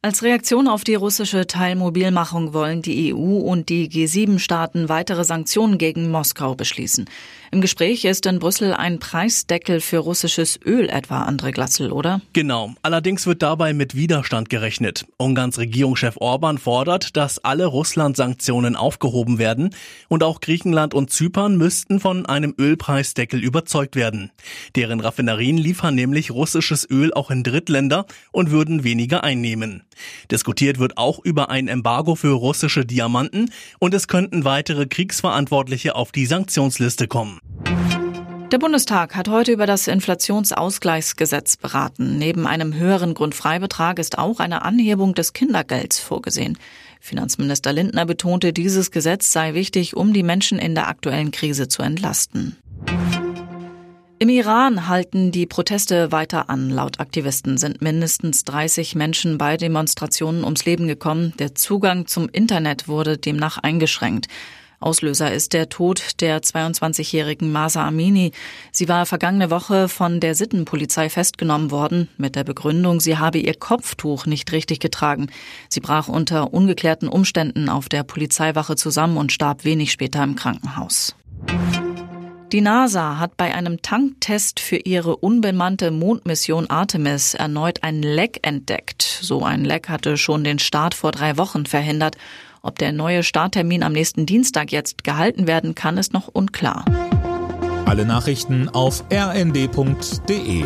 Als Reaktion auf die russische Teilmobilmachung wollen die EU und die G7-Staaten weitere Sanktionen gegen Moskau beschließen. Im Gespräch ist in Brüssel ein Preisdeckel für russisches Öl etwa, André Glassel, oder? Genau. Allerdings wird dabei mit Widerstand gerechnet. Ungarns Regierungschef Orban fordert, dass alle Russland-Sanktionen aufgehoben werden und auch Griechenland und Zypern müssten von einem Ölpreisdeckel überzeugt werden. Deren Raffinerien liefern nämlich russisches Öl auch in Drittländer und würden weniger einnehmen. Diskutiert wird auch über ein Embargo für russische Diamanten und es könnten weitere Kriegsverantwortliche auf die Sanktionsliste kommen. Der Bundestag hat heute über das Inflationsausgleichsgesetz beraten. Neben einem höheren Grundfreibetrag ist auch eine Anhebung des Kindergelds vorgesehen. Finanzminister Lindner betonte, dieses Gesetz sei wichtig, um die Menschen in der aktuellen Krise zu entlasten. Im Iran halten die Proteste weiter an. Laut Aktivisten sind mindestens 30 Menschen bei Demonstrationen ums Leben gekommen. Der Zugang zum Internet wurde demnach eingeschränkt. Auslöser ist der Tod der 22-jährigen Masa Amini. Sie war vergangene Woche von der Sittenpolizei festgenommen worden, mit der Begründung, sie habe ihr Kopftuch nicht richtig getragen. Sie brach unter ungeklärten Umständen auf der Polizeiwache zusammen und starb wenig später im Krankenhaus. Die NASA hat bei einem Tanktest für ihre unbemannte Mondmission Artemis erneut ein Leck entdeckt. So ein Leck hatte schon den Start vor drei Wochen verhindert. Ob der neue Starttermin am nächsten Dienstag jetzt gehalten werden kann, ist noch unklar. Alle Nachrichten auf rnd.de